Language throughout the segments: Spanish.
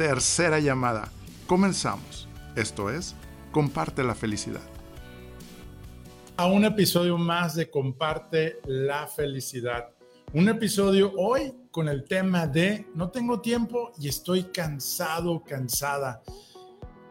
Tercera llamada. Comenzamos. Esto es, comparte la felicidad. A un episodio más de Comparte la felicidad. Un episodio hoy con el tema de no tengo tiempo y estoy cansado, cansada.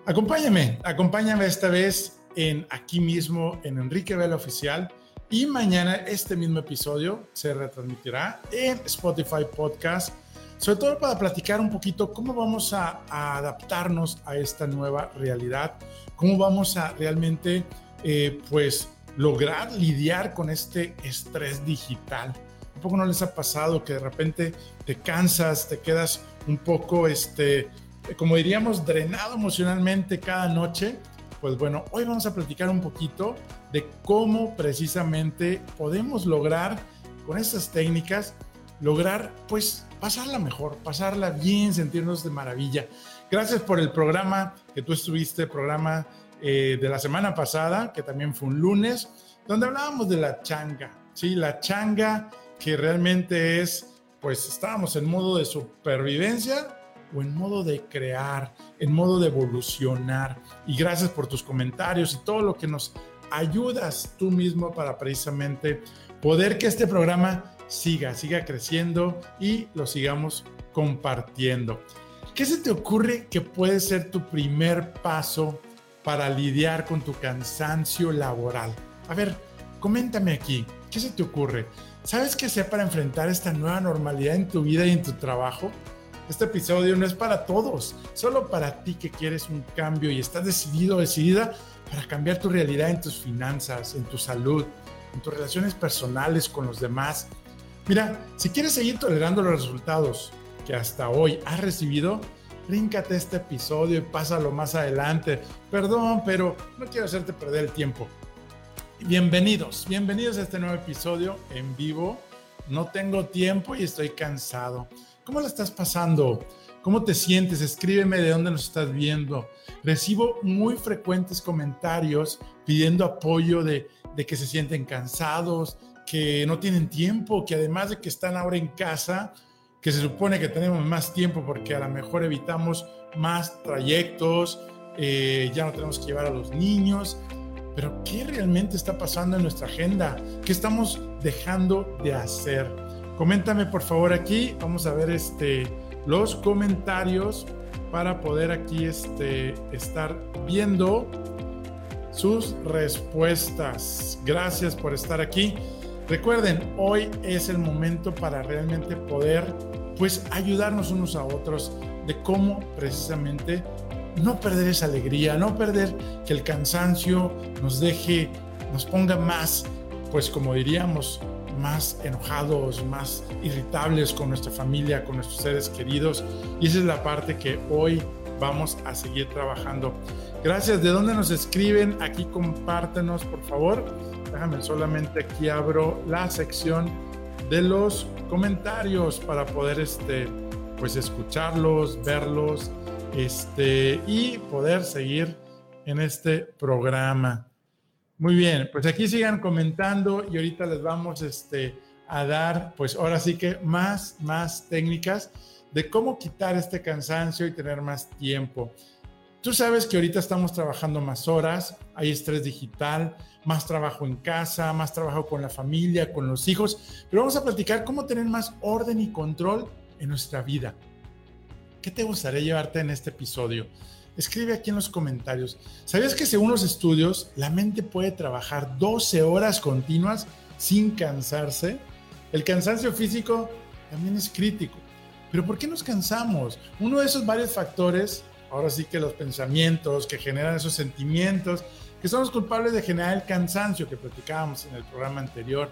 Acompáñame, acompáñame esta vez en aquí mismo en Enrique Vela Oficial y mañana este mismo episodio se retransmitirá en Spotify Podcast sobre todo para platicar un poquito cómo vamos a, adaptarnos a esta nueva realidad, cómo vamos a realmente, eh, pues, lograr lidiar con este estrés digital. ¿Un poco no les ha pasado que de repente te cansas, te quedas un poco, este, como diríamos, drenado emocionalmente cada noche? Pues bueno, hoy vamos a platicar un poquito de cómo precisamente podemos lograr con estas técnicas, lograr pues pasarla mejor, pasarla bien, sentirnos de maravilla. Gracias por el programa que tú estuviste, programa eh, de la semana pasada, que también fue un lunes, donde hablábamos de la changa, ¿sí? La changa que realmente es, pues estábamos en modo de supervivencia o en modo de crear, en modo de evolucionar. Y gracias por tus comentarios y todo lo que nos ayudas tú mismo para precisamente poder que este programa siga, siga creciendo y lo sigamos compartiendo. ¿Qué se te ocurre que puede ser tu primer paso para lidiar con tu cansancio laboral? A ver, coméntame aquí, ¿qué se te ocurre? ¿Sabes qué sea para enfrentar esta nueva normalidad en tu vida y en tu trabajo? Este episodio no es para todos, solo para ti que quieres un cambio y estás decidido decidida para cambiar tu realidad en tus finanzas, en tu salud, en tus relaciones personales con los demás Mira, si quieres seguir tolerando los resultados que hasta hoy has recibido, bríncate este episodio y pásalo más adelante. Perdón, pero no quiero hacerte perder el tiempo. Bienvenidos, bienvenidos a este nuevo episodio en vivo. No tengo tiempo y estoy cansado. ¿Cómo la estás pasando? ¿Cómo te sientes? Escríbeme de dónde nos estás viendo. Recibo muy frecuentes comentarios pidiendo apoyo de, de que se sienten cansados, que no tienen tiempo, que además de que están ahora en casa, que se supone que tenemos más tiempo porque a lo mejor evitamos más trayectos, eh, ya no tenemos que llevar a los niños, pero ¿qué realmente está pasando en nuestra agenda? ¿Qué estamos dejando de hacer? Coméntame por favor aquí, vamos a ver este, los comentarios para poder aquí este, estar viendo sus respuestas. Gracias por estar aquí. Recuerden, hoy es el momento para realmente poder pues ayudarnos unos a otros de cómo precisamente no perder esa alegría, no perder que el cansancio nos deje, nos ponga más, pues como diríamos, más enojados, más irritables con nuestra familia, con nuestros seres queridos. Y esa es la parte que hoy vamos a seguir trabajando. Gracias. ¿De dónde nos escriben? Aquí compártenos, por favor. Déjame solamente aquí abro la sección de los comentarios para poder este, pues escucharlos, verlos este, y poder seguir en este programa. Muy bien, pues aquí sigan comentando y ahorita les vamos este, a dar, pues ahora sí que más, más técnicas de cómo quitar este cansancio y tener más tiempo. Tú sabes que ahorita estamos trabajando más horas, hay estrés digital, más trabajo en casa, más trabajo con la familia, con los hijos, pero vamos a platicar cómo tener más orden y control en nuestra vida. ¿Qué te gustaría llevarte en este episodio? Escribe aquí en los comentarios. ¿Sabías que según los estudios, la mente puede trabajar 12 horas continuas sin cansarse? El cansancio físico también es crítico. Pero ¿por qué nos cansamos? Uno de esos varios factores, ahora sí que los pensamientos que generan esos sentimientos, que son los culpables de generar el cansancio que platicábamos en el programa anterior.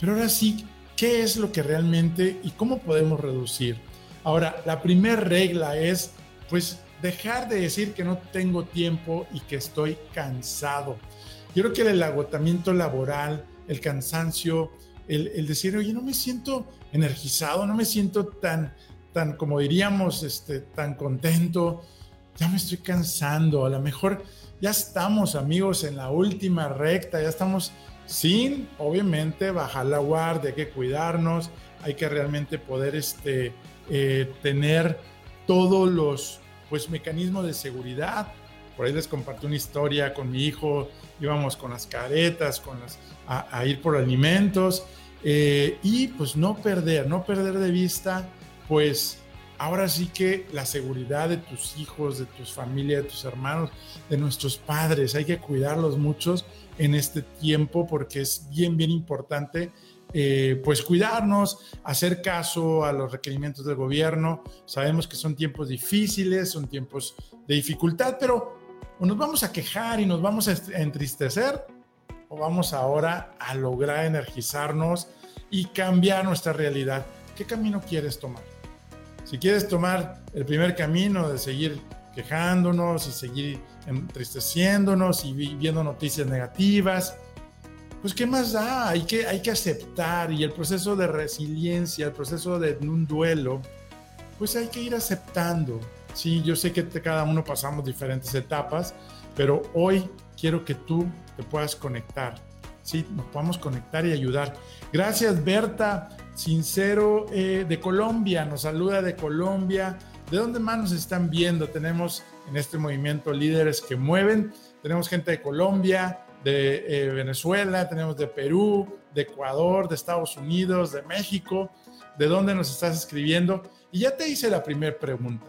Pero ahora sí, ¿qué es lo que realmente y cómo podemos reducir? Ahora, la primera regla es pues dejar de decir que no tengo tiempo y que estoy cansado. Yo creo que el agotamiento laboral, el cansancio, el, decir, oye, no me siento energizado, no me siento tan, tan como diríamos, este, tan contento, ya me estoy cansando, a lo mejor ya estamos amigos en la última recta, ya estamos sin, obviamente, bajar la guardia, hay que cuidarnos, hay que realmente poder este, eh, tener todos los pues, mecanismos de seguridad. Por ahí les compartí una historia con mi hijo, íbamos con las caretas, con las, a, ir por alimentos eh, y pues no perder, no perder de vista pues ahora sí que la seguridad de tus hijos, de tus familias, de tus hermanos, de nuestros padres, hay que cuidarlos muchos en este tiempo porque es bien, bien importante eh, pues cuidarnos, hacer caso a los requerimientos del gobierno. Sabemos que son tiempos difíciles, son tiempos de dificultad, pero o nos vamos a quejar y nos vamos a entristecer o vamos ahora a lograr energizarnos y cambiar nuestra realidad. ¿Qué camino quieres tomar? Si quieres tomar el primer camino de seguir quejándonos y seguir entristeciéndonos y viendo noticias negativas, pues ¿qué más da? Hay que, hay que aceptar y el proceso de resiliencia, el proceso de un duelo, pues hay que ir aceptando. Sí, yo sé que cada uno pasamos diferentes etapas, pero hoy quiero que tú te puedas conectar. Sí, nos podamos conectar y ayudar. Gracias, Berta Sincero eh, de Colombia, nos saluda de Colombia. ¿De dónde más nos están viendo? Tenemos en este movimiento líderes que mueven. Tenemos gente de Colombia, de eh, Venezuela, tenemos de Perú, de Ecuador, de Estados Unidos, de México. ¿De dónde nos estás escribiendo? Y ya te hice la primera pregunta.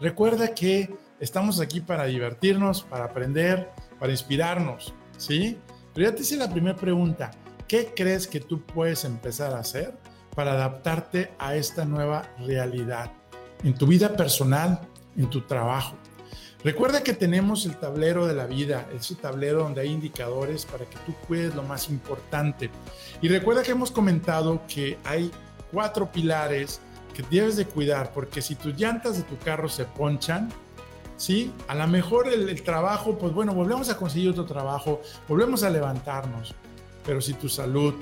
Recuerda que estamos aquí para divertirnos, para aprender, para inspirarnos, ¿sí? Pero ya te hice la primera pregunta. ¿Qué crees que tú puedes empezar a hacer para adaptarte a esta nueva realidad en tu vida personal, en tu trabajo? Recuerda que tenemos el tablero de la vida, ese tablero donde hay indicadores para que tú cuides lo más importante. Y recuerda que hemos comentado que hay cuatro pilares que debes de cuidar, porque si tus llantas de tu carro se ponchan, ¿sí? A lo mejor el, trabajo, pues bueno, volvemos a conseguir otro trabajo, volvemos a levantarnos, pero si tu salud,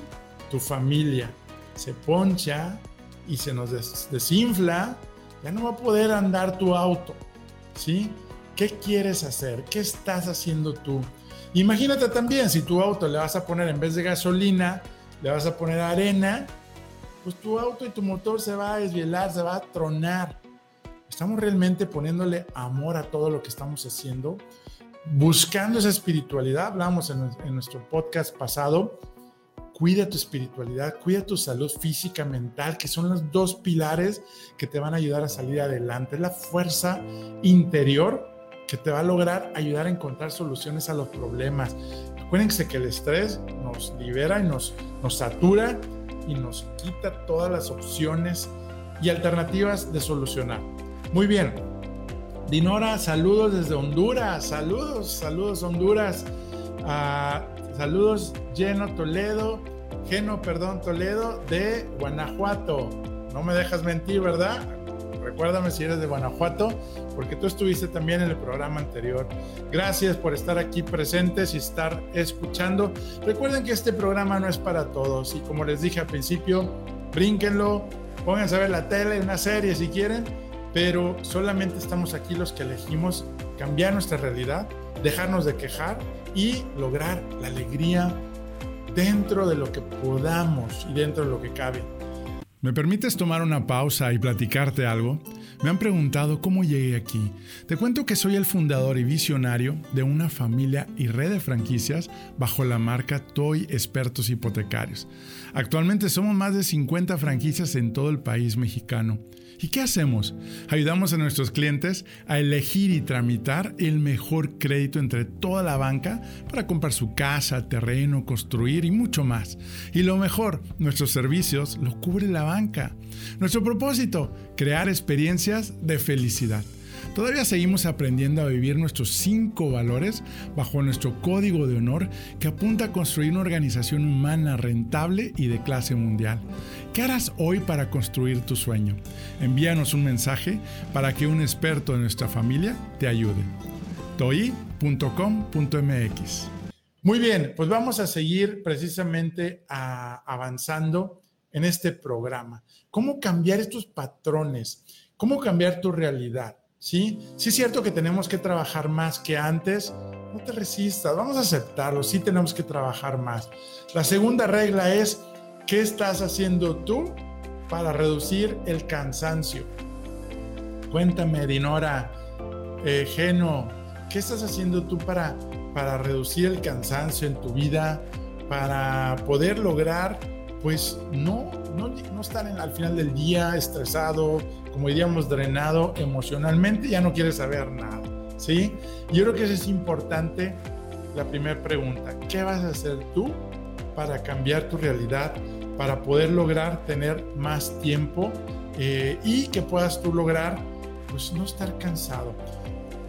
tu familia se poncha y se nos desinfla, ya no va a poder andar tu auto, ¿sí? ¿Qué quieres hacer? ¿Qué estás haciendo tú? Imagínate también, si tu auto le vas a poner en vez de gasolina, le vas a poner arena, pues tu auto y tu motor se va a desvielar, se va a tronar. Estamos realmente poniéndole amor a todo lo que estamos haciendo buscando esa espiritualidad, hablamos en, nuestro podcast pasado, cuida tu espiritualidad, cuida tu salud física, mental, que son los dos pilares que te van a ayudar a salir adelante. Es la fuerza interior que te va a lograr ayudar a encontrar soluciones a los problemas. Acuérdense que el estrés nos libera y nos, nos satura y nos quita todas las opciones y alternativas de solucionar. Muy bien, Dinora, saludos desde Honduras. Saludos, saludos Honduras. Ah, saludos Geno Toledo, Geno, perdón, Toledo de Guanajuato. No me dejas mentir, ¿verdad? Recuérdame si eres de Guanajuato, porque tú estuviste también en el programa anterior. Gracias por estar aquí presentes y estar escuchando. Recuerden que este programa no es para todos y como les dije al principio, brínquenlo, pónganse a ver la tele, una serie si quieren pero solamente estamos aquí los que elegimos cambiar nuestra realidad, dejarnos de quejar y lograr la alegría dentro de lo que podamos y dentro de lo que cabe. ¿Me permites tomar una pausa y platicarte algo? Me han preguntado cómo llegué aquí. Te cuento que soy el fundador y visionario de una familia y red de franquicias bajo la marca Toy Expertos Hipotecarios. Actualmente somos más de 50 franquicias en todo el país mexicano ¿Y qué hacemos? Ayudamos a nuestros clientes a elegir y tramitar el mejor crédito entre toda la banca para comprar su casa, terreno, construir y mucho más. Y lo mejor, nuestros servicios los cubre la banca. Nuestro propósito, crear experiencias de felicidad. Todavía seguimos aprendiendo a vivir nuestros cinco valores bajo nuestro código de honor que apunta a construir una organización humana rentable y de clase mundial. ¿Qué harás hoy para construir tu sueño? Envíanos un mensaje para que un experto de nuestra familia te ayude. toi.com.mx Muy bien, pues vamos a seguir precisamente avanzando en este programa. ¿Cómo cambiar estos patrones? ¿Cómo cambiar tu realidad? ¿Sí? Sí es cierto que tenemos que trabajar más que antes. No te resistas, vamos a aceptarlo. Sí tenemos que trabajar más. La segunda regla es ¿Qué estás haciendo tú para reducir el cansancio? Cuéntame, Dinora, eh, Geno, ¿qué estás haciendo tú para, para reducir el cansancio en tu vida? Para poder lograr, pues, no, no, no estar al final del día estresado, como diríamos, drenado emocionalmente, ya no quieres saber nada, ¿sí? Yo creo que eso es importante. La primera pregunta, ¿qué vas a hacer tú para cambiar tu realidad, para poder lograr tener más tiempo eh, y que puedas tú lograr, pues no estar cansado.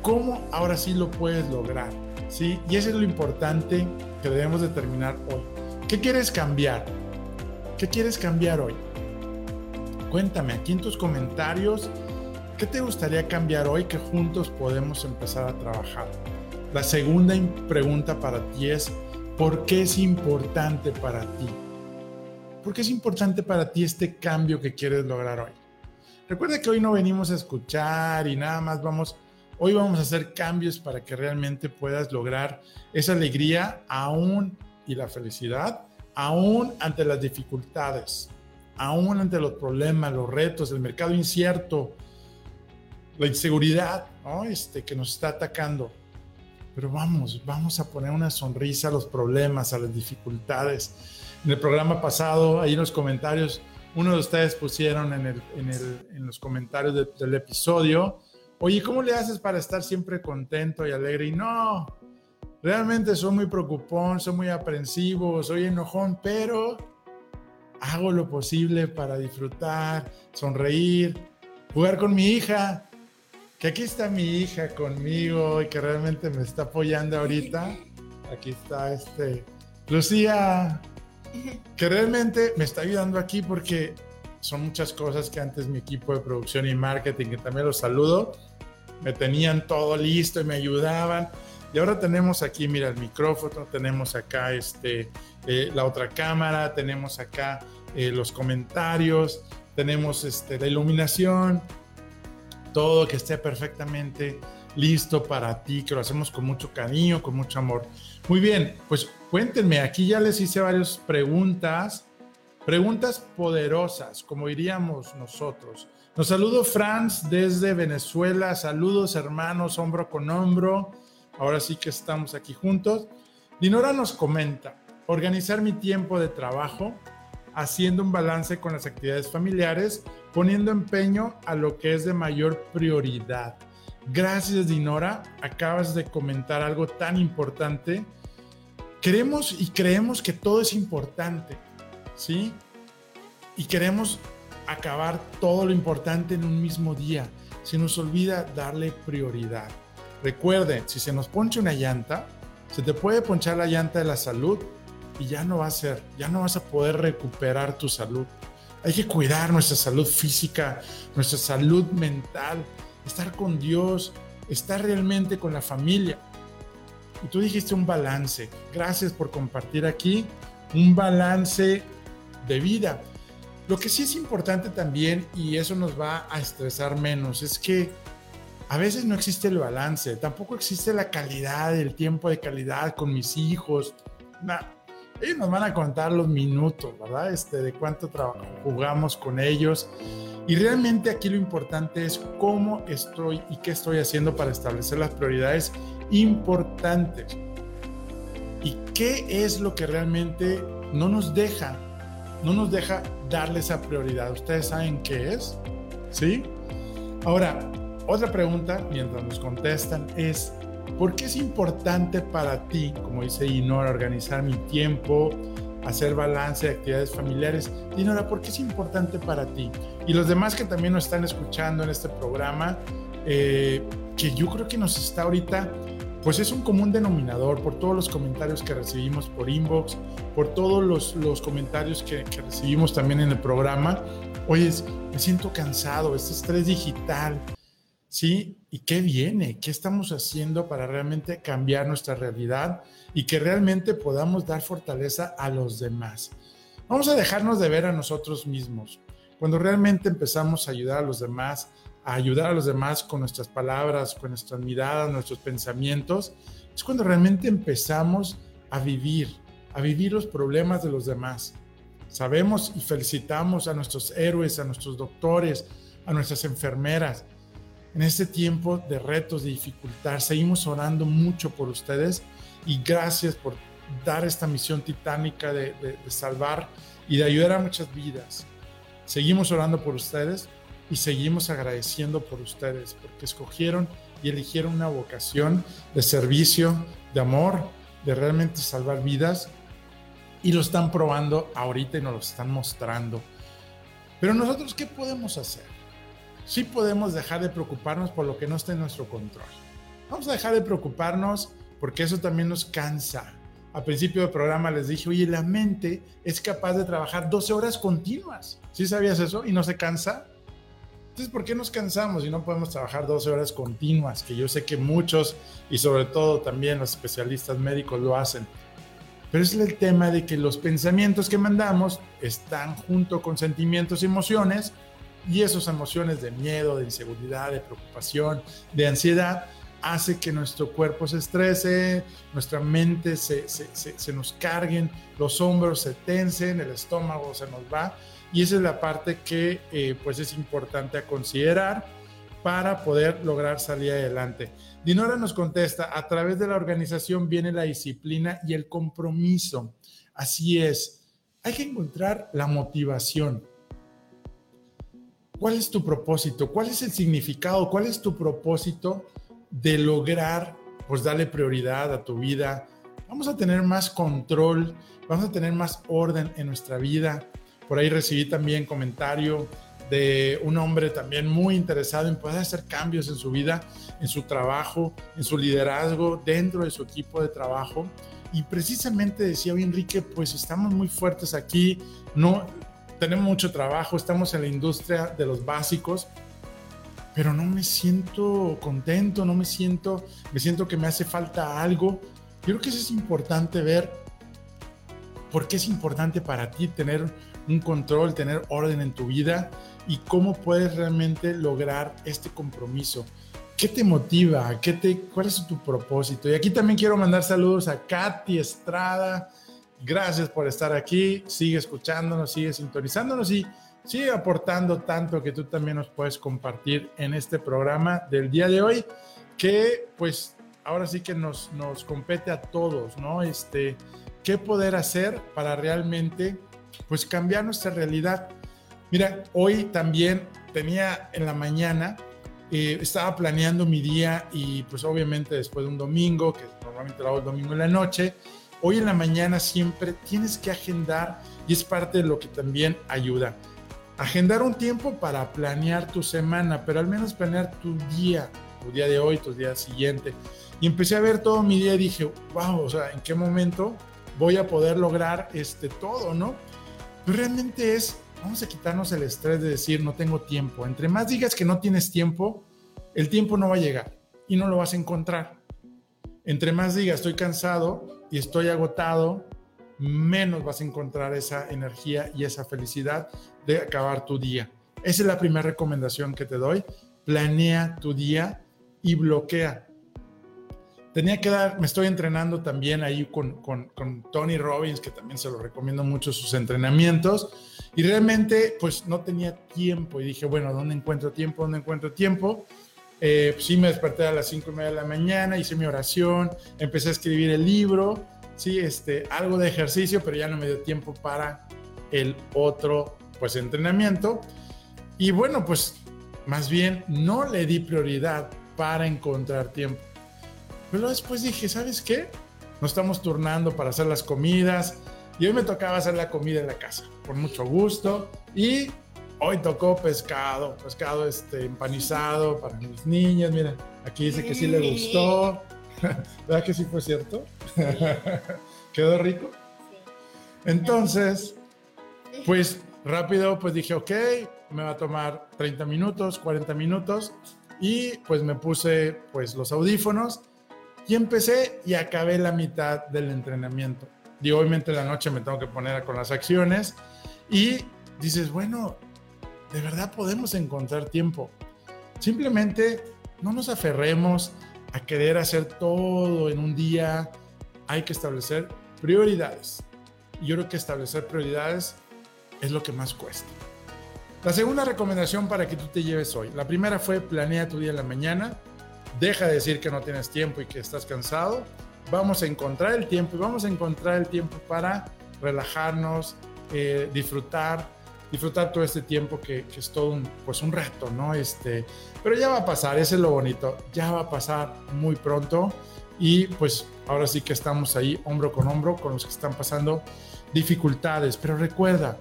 ¿Cómo ahora sí lo puedes lograr? ¿Sí? Y eso es lo importante que debemos determinar hoy. ¿Qué quieres cambiar? ¿Qué quieres cambiar hoy? Cuéntame aquí en tus comentarios qué te gustaría cambiar hoy que juntos podemos empezar a trabajar. La segunda pregunta para ti es, ¿Por qué es importante para ti? ¿Por qué es importante para ti este cambio que quieres lograr hoy? Recuerda que hoy no venimos a escuchar y nada más vamos, hoy vamos a hacer cambios para que realmente puedas lograr esa alegría aún y la felicidad, aún ante las dificultades, aún ante los problemas, los retos, el mercado incierto, la inseguridad este, que nos está atacando pero vamos, vamos a poner una sonrisa a los problemas, a las dificultades. En el programa pasado, ahí en los comentarios, uno de ustedes pusieron en, el, en, el, en los comentarios del episodio, oye, ¿cómo le haces para estar siempre contento y alegre? Y no, realmente soy muy preocupón, soy muy aprensivo, soy enojón, pero hago lo posible para disfrutar, sonreír, jugar con mi hija, que aquí está mi hija conmigo y que realmente me está apoyando ahorita. Aquí está este Lucía, que realmente me está ayudando aquí porque son muchas cosas que antes mi equipo de producción y marketing, que también los saludo, me tenían todo listo y me ayudaban. Y ahora tenemos aquí, mira, el micrófono, tenemos acá este, eh, la otra cámara, tenemos acá eh, los comentarios, tenemos este, la iluminación, todo que esté perfectamente listo para ti, que lo hacemos con mucho cariño, con mucho amor. Muy bien, pues cuéntenme, aquí ya les hice varias preguntas, preguntas poderosas, como diríamos nosotros. Nos saludo Franz desde Venezuela, saludos hermanos, hombro con hombro, ahora sí que estamos aquí juntos. Dinora nos comenta, organizar mi tiempo de trabajo, haciendo un balance con las actividades familiares, poniendo empeño a lo que es de mayor prioridad. Gracias, Dinora. Acabas de comentar algo tan importante. Queremos y creemos que todo es importante, ¿sí? Y queremos acabar todo lo importante en un mismo día. Se nos olvida darle prioridad. Recuerden, si se nos poncha una llanta, se te puede ponchar la llanta de la salud y ya no va a ser, ya no vas a poder recuperar tu salud. Hay que cuidar nuestra salud física, nuestra salud mental, estar con Dios, estar realmente con la familia. Y tú dijiste un balance. Gracias por compartir aquí un balance de vida. Lo que sí es importante también, y eso nos va a estresar menos, es que a veces no existe el balance, tampoco existe la calidad, el tiempo de calidad con mis hijos. nada ellos nos van a contar los minutos, ¿verdad? Este, de cuánto jugamos con ellos. Y realmente aquí lo importante es cómo estoy y qué estoy haciendo para establecer las prioridades importantes. Y qué es lo que realmente no nos deja, no nos deja darle esa prioridad. ¿Ustedes saben qué es? ¿Sí? Ahora, otra pregunta, mientras nos contestan, es, ¿Por qué es importante para ti, como dice Inora, organizar mi tiempo, hacer balance de actividades familiares? Inora, ¿por qué es importante para ti? Y los demás que también nos están escuchando en este programa, eh, que yo creo que nos está ahorita pues es un común denominador por todos los comentarios que recibimos por inbox, por todos los, los comentarios que, que, recibimos también en el programa. Oye, me siento cansado, este estrés digital, ¿sí? ¿Y qué viene? ¿Qué estamos haciendo para realmente cambiar nuestra realidad y que realmente podamos dar fortaleza a los demás? Vamos a dejarnos de ver a nosotros mismos. Cuando realmente empezamos a ayudar a los demás, a ayudar a los demás con nuestras palabras, con nuestras miradas, nuestros pensamientos, es cuando realmente empezamos a vivir, a vivir los problemas de los demás. Sabemos y felicitamos a nuestros héroes, a nuestros doctores, a nuestras enfermeras. En este tiempo de retos, de dificultad, seguimos orando mucho por ustedes y gracias por dar esta misión titánica de, salvar y de ayudar a muchas vidas. Seguimos orando por ustedes y seguimos agradeciendo por ustedes porque escogieron y eligieron una vocación de servicio, de amor, de realmente salvar vidas y lo están probando ahorita y nos lo están mostrando. Pero nosotros, ¿qué podemos hacer? Sí podemos dejar de preocuparnos por lo que no está en nuestro control. Vamos a dejar de preocuparnos porque eso también nos cansa. Al principio del programa les dije, oye, la mente es capaz de trabajar 12 horas continuas. ¿Sí sabías eso? ¿Y no se cansa? Entonces, ¿por qué nos cansamos y no podemos trabajar 12 horas continuas? Que yo sé que muchos y sobre todo también los especialistas médicos lo hacen. Pero es el tema de que los pensamientos que mandamos están junto con sentimientos y emociones y esas emociones de miedo, de inseguridad, de preocupación, de ansiedad, hace que nuestro cuerpo se estrese, nuestra mente se, se, se, nos carguen, los hombros se tensen, el estómago se nos va y esa es la parte que eh, pues es importante a considerar para poder lograr salir adelante. Dinora nos contesta, a través de la organización viene la disciplina y el compromiso. Así es, hay que encontrar la motivación. ¿Cuál es tu propósito? ¿Cuál es el significado? ¿Cuál es tu propósito de lograr, pues darle prioridad a tu vida? Vamos a tener más control, vamos a tener más orden en nuestra vida por ahí recibí también comentario de un hombre también muy interesado en poder hacer cambios en su vida, en su trabajo, en su liderazgo, dentro de su equipo de trabajo. Y precisamente decía, oye Enrique, pues estamos muy fuertes aquí, no tenemos mucho trabajo, estamos en la industria de los básicos, pero no me siento contento, no me siento, me siento que me hace falta algo. Yo creo que eso es importante ver por qué es importante para ti tener un control, tener orden en tu vida y cómo puedes realmente lograr este compromiso. ¿Qué te motiva? ¿Qué te, ¿Cuál es tu propósito? Y aquí también quiero mandar saludos a Katy Estrada. Gracias por estar aquí. Sigue escuchándonos, sigue sintonizándonos y sigue aportando tanto que tú también nos puedes compartir en este programa del día de hoy, que pues ahora sí que nos, nos compete a todos, ¿no? Este, ¿Qué poder hacer para realmente pues cambiar nuestra realidad. Mira, hoy también tenía en la mañana, eh, estaba planeando mi día y pues obviamente después de un domingo, que normalmente lo hago el domingo en la noche, hoy en la mañana siempre tienes que agendar y es parte de lo que también ayuda. Agendar un tiempo para planear tu semana, pero al menos planear tu día, tu día de hoy, tu día siguiente. Y empecé a ver todo mi día y dije, wow, o sea, ¿en qué momento voy a poder lograr este todo, no? Pero realmente es, vamos a quitarnos el estrés de decir no tengo tiempo. Entre más digas que no tienes tiempo, el tiempo no va a llegar y no lo vas a encontrar. Entre más digas estoy cansado y estoy agotado, menos vas a encontrar esa energía y esa felicidad de acabar tu día. Esa es la primera recomendación que te doy. Planea tu día y bloquea tenía que dar, me estoy entrenando también ahí con, con, con, Tony Robbins, que también se lo recomiendo mucho sus entrenamientos, y realmente pues no tenía tiempo y dije, bueno, ¿dónde encuentro tiempo? ¿Dónde encuentro tiempo? Eh, pues, sí me desperté a las 5 y media de la mañana, hice mi oración, empecé a escribir el libro, sí, este, algo de ejercicio, pero ya no me dio tiempo para el otro pues entrenamiento. Y bueno, pues más bien no le di prioridad para encontrar tiempo pero después dije, ¿sabes qué? Nos estamos turnando para hacer las comidas y hoy me tocaba hacer la comida en la casa, con mucho gusto. Y hoy tocó pescado, pescado este, empanizado para mis niñas. Miren, aquí dice que sí le gustó. ¿Verdad que sí fue cierto? ¿Quedó rico? Sí. Entonces, pues rápido, pues dije, ok, me va a tomar 30 minutos, 40 minutos. Y pues me puse pues los audífonos y empecé y acabé la mitad del entrenamiento. Y obviamente la noche me tengo que poner con las acciones y dices, bueno, de verdad podemos encontrar tiempo. Simplemente no nos aferremos a querer hacer todo en un día. Hay que establecer prioridades. Yo creo que establecer prioridades es lo que más cuesta. La segunda recomendación para que tú te lleves hoy. La primera fue planea tu día en la mañana. Deja de decir que no tienes tiempo y que estás cansado. Vamos a encontrar el tiempo y vamos a encontrar el tiempo para relajarnos, eh, disfrutar, disfrutar todo este tiempo que, es todo un, pues un reto, ¿no? Este, pero ya va a pasar, ese es lo bonito, ya va a pasar muy pronto y pues ahora sí que estamos ahí hombro con hombro con los que están pasando dificultades, pero recuerda,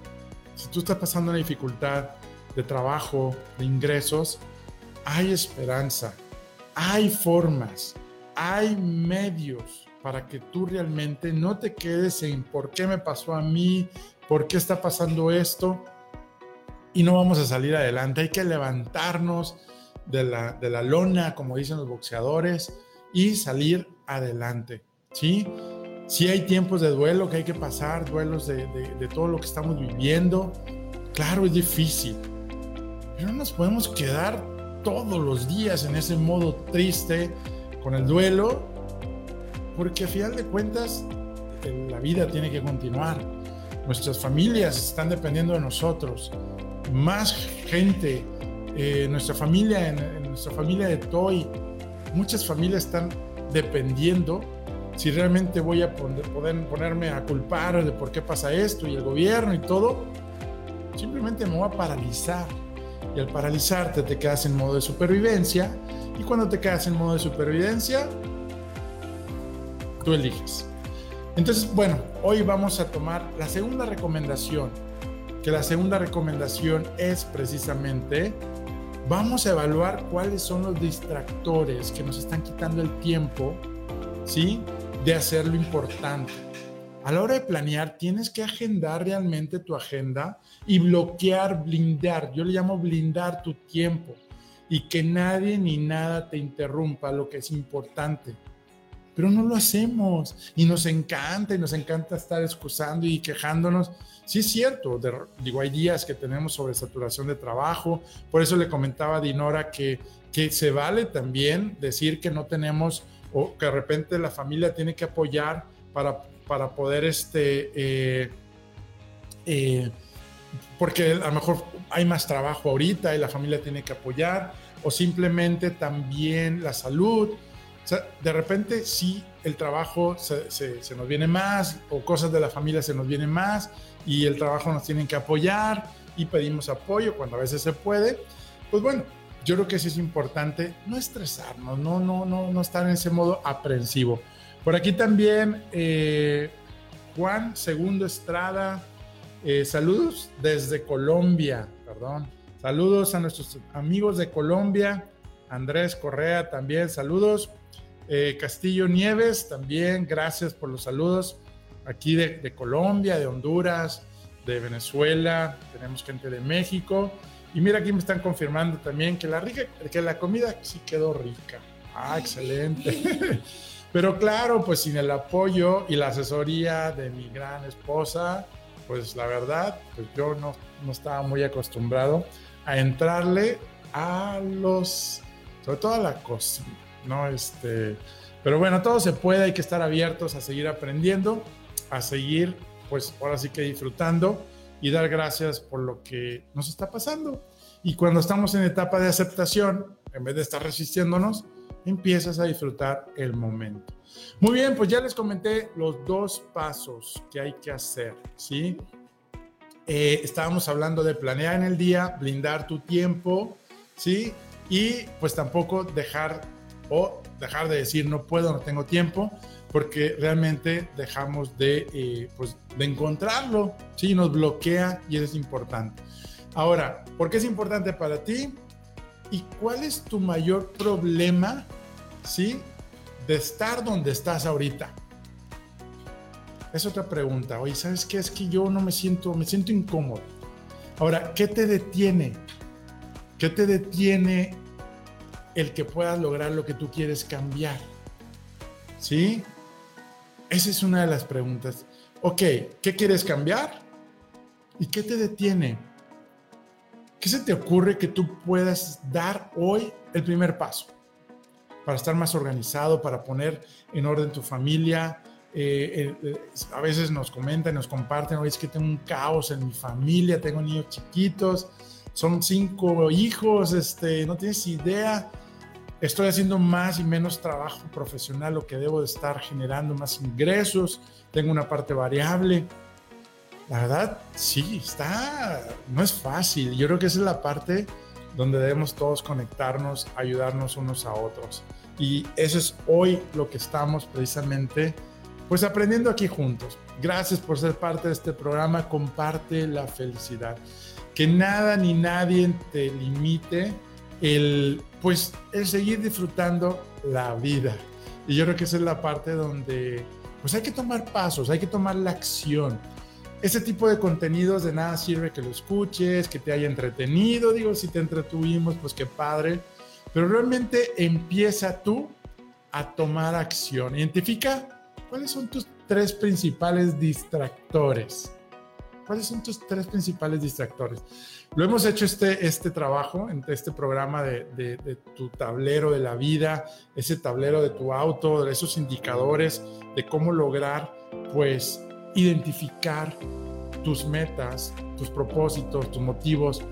si tú estás pasando una dificultad de trabajo, de ingresos, hay esperanza, hay formas, hay medios para que tú realmente no te quedes en por qué me pasó a mí, por qué está pasando esto y no vamos a salir adelante. Hay que levantarnos de la, de la lona, como dicen los boxeadores, y salir adelante. ¿sí? Sí hay tiempos de duelo que hay que pasar, duelos de, de, todo lo que estamos viviendo. Claro, es difícil, pero no nos podemos quedar todos los días en ese modo triste con el duelo, porque a final de cuentas la vida tiene que continuar. Nuestras familias están dependiendo de nosotros más gente, eh, nuestra familia, en, nuestra familia de Toy, muchas familias están dependiendo si realmente voy a poder, ponerme a culpar de por qué pasa esto y el gobierno y todo, simplemente me voy a paralizar. Y al paralizarte te quedas en modo de supervivencia y cuando te quedas en modo de supervivencia, tú eliges. Entonces, bueno, hoy vamos a tomar la segunda recomendación que la segunda recomendación es precisamente, vamos a evaluar cuáles son los distractores que nos están quitando el tiempo, ¿sí? De hacer lo importante. A la hora de planear, tienes que agendar realmente tu agenda y bloquear, blindar. Yo le llamo blindar tu tiempo y que nadie ni nada te interrumpa lo que es importante. Pero no lo hacemos y nos encanta y nos encanta estar excusando y quejándonos Sí es cierto, digo, hay días que tenemos sobresaturación de trabajo, por eso le comentaba a Dinora que, que se vale también decir que no tenemos o que de repente la familia tiene que apoyar para, para poder, este, eh, eh, porque a lo mejor hay más trabajo ahorita y la familia tiene que apoyar, o simplemente también la salud. O sea, de repente sí el trabajo se, nos viene más, o cosas de la familia se nos vienen más, y el trabajo nos tienen que apoyar y pedimos apoyo cuando a veces se puede. Pues bueno, yo creo que sí es importante no estresarnos, no, no, no, no estar en ese modo aprensivo. Por aquí también eh, Juan Segundo Estrada, eh, saludos desde Colombia, perdón. Saludos a nuestros amigos de Colombia. Andrés Correa también, saludos. Eh, Castillo Nieves también, gracias por los saludos aquí de, Colombia, de Honduras, de Venezuela, tenemos gente de México. Y mira, aquí me están confirmando también que la, rica, que la comida sí quedó rica. Ah, excelente. Pero claro, pues sin el apoyo y la asesoría de mi gran esposa, pues la verdad, pues yo no, no estaba muy acostumbrado a entrarle a los, sobre todo a la cocina, ¿no? Este, pero bueno, todo se puede, hay que estar abiertos a seguir aprendiendo a seguir, pues ahora sí que disfrutando y dar gracias por lo que nos está pasando. Y cuando estamos en etapa de aceptación, en vez de estar resistiéndonos, empiezas a disfrutar el momento. Muy bien, pues ya les comenté los dos pasos que hay que hacer, ¿sí? Eh, estábamos hablando de planear en el día, blindar tu tiempo, ¿sí? Y pues tampoco dejar o dejar de decir no puedo, no tengo tiempo, porque realmente dejamos de, eh, pues, de encontrarlo, ¿sí? Nos bloquea y eso es importante. Ahora, ¿por qué es importante para ti? ¿Y cuál es tu mayor problema, ¿sí? de estar donde estás ahorita? Es otra pregunta. Oye, ¿sabes qué? Es que yo no me siento, me siento incómodo. Ahora, ¿qué te detiene? ¿Qué te detiene el que puedas lograr lo que tú quieres cambiar? ¿Sí? Esa es una de las preguntas. Ok, ¿qué quieres cambiar? ¿Y qué te detiene? ¿Qué se te ocurre que tú puedas dar hoy el primer paso? Para estar más organizado, para poner en orden tu familia. Eh, eh, a veces nos comentan, nos comparten, oye, es que tengo un caos en mi familia, tengo niños chiquitos, son cinco hijos, este, no tienes idea estoy haciendo más y menos trabajo profesional, lo que debo de estar generando más ingresos, tengo una parte variable. La verdad, sí, está, no es fácil. Yo creo que esa es la parte donde debemos todos conectarnos, ayudarnos unos a otros. Y eso es hoy lo que estamos precisamente, pues aprendiendo aquí juntos. Gracias por ser parte de este programa. Comparte la felicidad. Que nada ni nadie te limite el, pues, el seguir disfrutando la vida. Y yo creo que esa es la parte donde, pues, hay que tomar pasos, hay que tomar la acción. Ese tipo de contenidos de nada sirve que lo escuches, que te haya entretenido. Digo, si te entretuvimos, pues qué padre. Pero realmente empieza tú a tomar acción. Identifica cuáles son tus tres principales distractores. ¿Cuáles son tus tres principales distractores? Lo hemos hecho este, este trabajo, este programa de, de, tu tablero de la vida, ese tablero de tu auto, de esos indicadores de cómo lograr, pues, identificar tus metas, tus propósitos, tus motivos,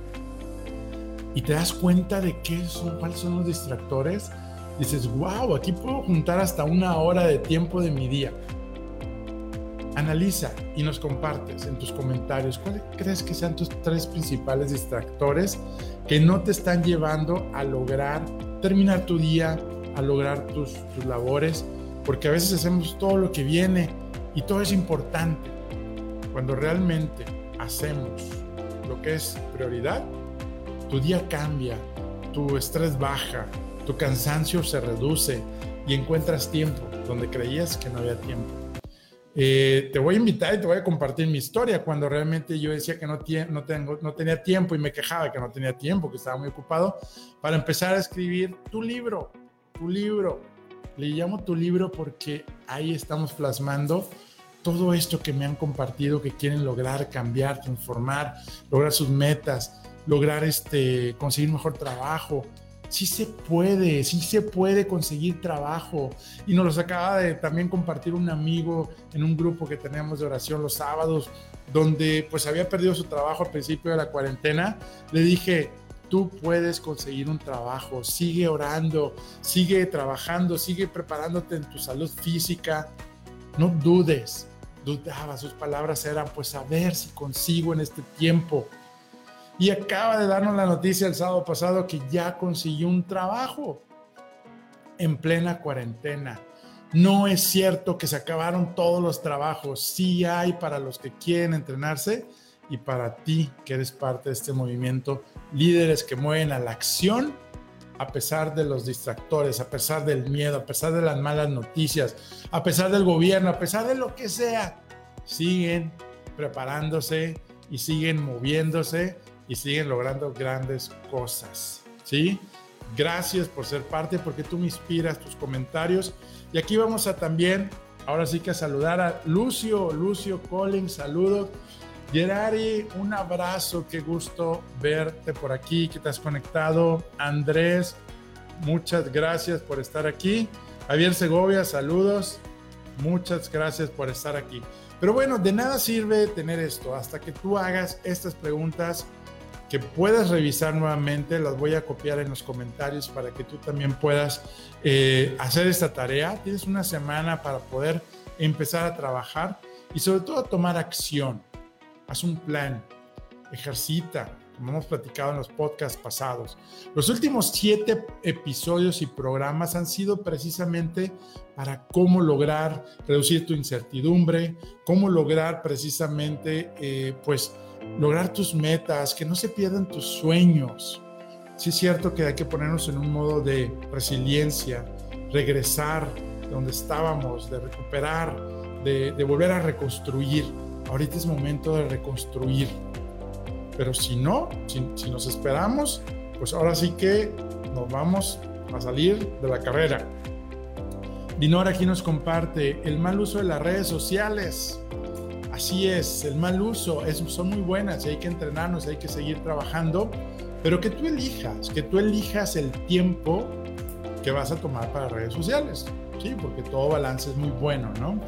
y te das cuenta de qué son, cuáles son los distractores, dices, wow, aquí puedo juntar hasta una hora de tiempo de mi día. Analiza y nos compartes en tus comentarios cuáles crees que sean tus tres principales distractores que no te están llevando a lograr terminar tu día, a lograr tus, tus labores, porque a veces hacemos todo lo que viene y todo es importante. Cuando realmente hacemos lo que es prioridad, tu día cambia, tu estrés baja, tu cansancio se reduce y encuentras tiempo donde creías que no había tiempo. Eh, te voy a invitar y te voy a compartir mi historia cuando realmente yo decía que no, no, tengo, no tenía tiempo y me quejaba que no tenía tiempo, que estaba muy ocupado, para empezar a escribir tu libro, tu libro. Le llamo tu libro porque ahí estamos plasmando todo esto que me han compartido, que quieren lograr, cambiar, transformar, lograr sus metas, lograr este, conseguir mejor trabajo, sí se puede, sí se puede conseguir trabajo. Y nos los acaba de también compartir un amigo en un grupo que tenemos de oración los sábados, donde pues había perdido su trabajo al principio de la cuarentena. Le dije, tú puedes conseguir un trabajo, sigue orando, sigue trabajando, sigue preparándote en tu salud física, no dudes. Dudaba, sus palabras eran, pues a ver si consigo en este tiempo y acaba de darnos la noticia el sábado pasado que ya consiguió un trabajo en plena cuarentena. No es cierto que se acabaron todos los trabajos, sí hay para los que quieren entrenarse y para ti que eres parte de este movimiento, líderes que mueven a la acción a pesar de los distractores, a pesar del miedo, a pesar de las malas noticias, a pesar del gobierno, a pesar de lo que sea, siguen preparándose y siguen moviéndose y siguen logrando grandes cosas. ¿Sí? Gracias por ser parte, porque tú me inspiras tus comentarios. Y aquí vamos a también, ahora sí que a saludar a Lucio, Lucio Collins, saludos. Gerari, un abrazo, qué gusto verte por aquí, que te has conectado. Andrés, muchas gracias por estar aquí. Javier Segovia, saludos. Muchas gracias por estar aquí. Pero bueno, de nada sirve tener esto hasta que tú hagas estas preguntas que puedas revisar nuevamente, las voy a copiar en los comentarios para que tú también puedas eh, hacer esta tarea. Tienes una semana para poder empezar a trabajar y sobre todo a tomar acción. Haz un plan, ejercita, como hemos platicado en los podcasts pasados. Los últimos siete episodios y programas han sido precisamente para cómo lograr reducir tu incertidumbre, cómo lograr precisamente, eh, pues, lograr tus metas, que no se pierdan tus sueños. Sí es cierto que hay que ponernos en un modo de resiliencia, regresar donde estábamos, de recuperar, de, volver a reconstruir. Ahorita es momento de reconstruir. Pero si no, si, si nos esperamos, pues ahora sí que nos vamos a salir de la carrera. Dinora aquí nos comparte el mal uso de las redes sociales. Así es, el mal uso es, son muy buenas hay que entrenarnos, hay que seguir trabajando, pero que tú elijas, que tú elijas el tiempo que vas a tomar para redes sociales, ¿sí? Porque todo balance es muy bueno, ¿no?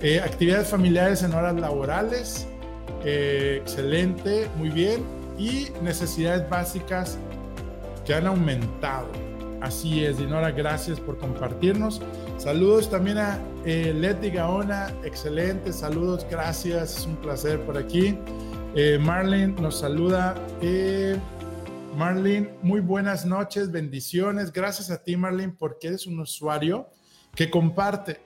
Eh, actividades familiares en horas laborales, eh, excelente, muy bien. Y necesidades básicas que han aumentado. Así es, Dinora, gracias por compartirnos. Saludos también a eh, Leti Gaona, excelente, saludos, gracias, es un placer por aquí. Eh, Marlene nos saluda. Marlene, muy buenas noches, bendiciones. Gracias a ti, Marlene, porque eres un usuario que comparte,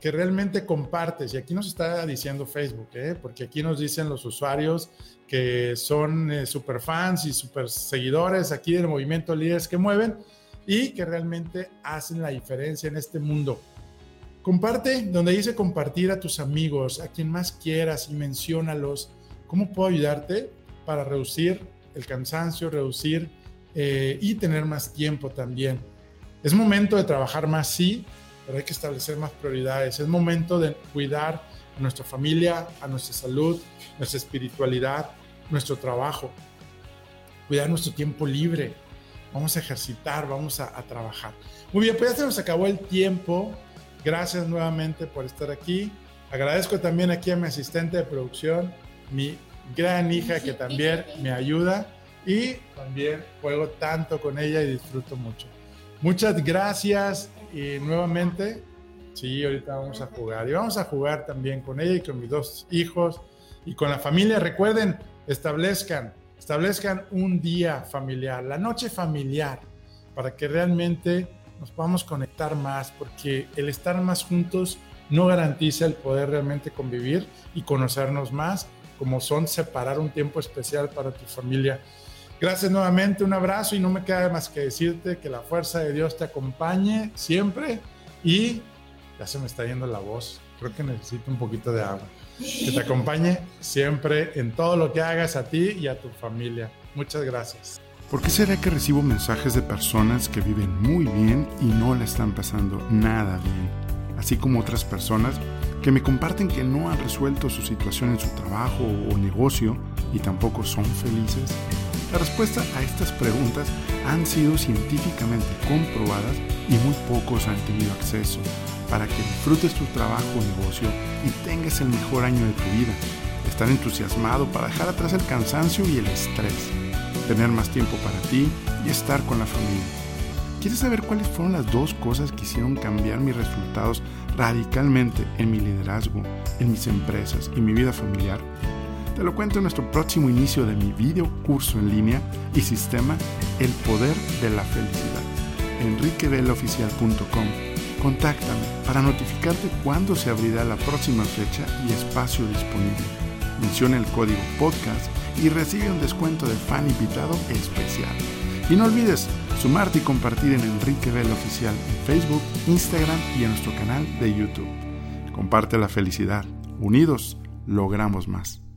que realmente compartes. Y aquí nos está diciendo Facebook, ¿eh? porque aquí nos dicen los usuarios que son eh, super fans y super seguidores aquí del movimiento Líderes que Mueven y que realmente hacen la diferencia en este mundo. Comparte, donde dice compartir a tus amigos, a quien más quieras y menciónalos. ¿Cómo puedo ayudarte para reducir el cansancio, reducir eh, y tener más tiempo también. Es momento de trabajar más, sí, pero hay que establecer más prioridades. Es momento de cuidar a nuestra familia, a nuestra salud, nuestra espiritualidad, nuestro trabajo. Cuidar nuestro tiempo libre. Vamos a ejercitar, vamos a, a trabajar. Muy bien, pues ya se nos acabó el tiempo. Gracias nuevamente por estar aquí. Agradezco también aquí a mi asistente de producción, mi gran hija que también me ayuda y también juego tanto con ella y disfruto mucho. Muchas gracias y nuevamente, sí, ahorita vamos a jugar y vamos a jugar también con ella y con mis dos hijos y con la familia. Recuerden, establezcan, establezcan un día familiar, la noche familiar, para que realmente nos podamos conectar más, porque el estar más juntos no garantiza el poder realmente convivir y conocernos más como son separar un tiempo especial para tu familia. Gracias nuevamente, un abrazo y no me queda más que decirte que la fuerza de Dios te acompañe siempre y ya se me está yendo la voz, creo que necesito un poquito de agua. Que te acompañe siempre en todo lo que hagas a ti y a tu familia. Muchas gracias. ¿Por qué será que recibo mensajes de personas que viven muy bien y no la están pasando nada bien? Así como otras personas que me comparten que no han resuelto su situación en su trabajo o negocio y tampoco son felices? La respuesta a estas preguntas han sido científicamente comprobadas y muy pocos han tenido acceso para que disfrutes tu trabajo o negocio y tengas el mejor año de tu vida. Estar entusiasmado para dejar atrás el cansancio y el estrés. Tener más tiempo para ti y estar con la familia. ¿Quieres saber cuáles fueron las dos cosas que hicieron cambiar mis resultados radicalmente en mi liderazgo, en mis empresas y mi vida familiar? Te lo cuento en nuestro próximo inicio de mi video curso en línea y sistema El Poder de la Felicidad. enriqueveloficial.com Contáctame para notificarte cuándo se abrirá la próxima fecha y espacio disponible. Menciona el código podcast y recibe un descuento de fan invitado especial. Y no olvides sumarte y compartir en Enrique Vela Oficial en Facebook, Instagram y en nuestro canal de YouTube. Comparte la felicidad. Unidos logramos más.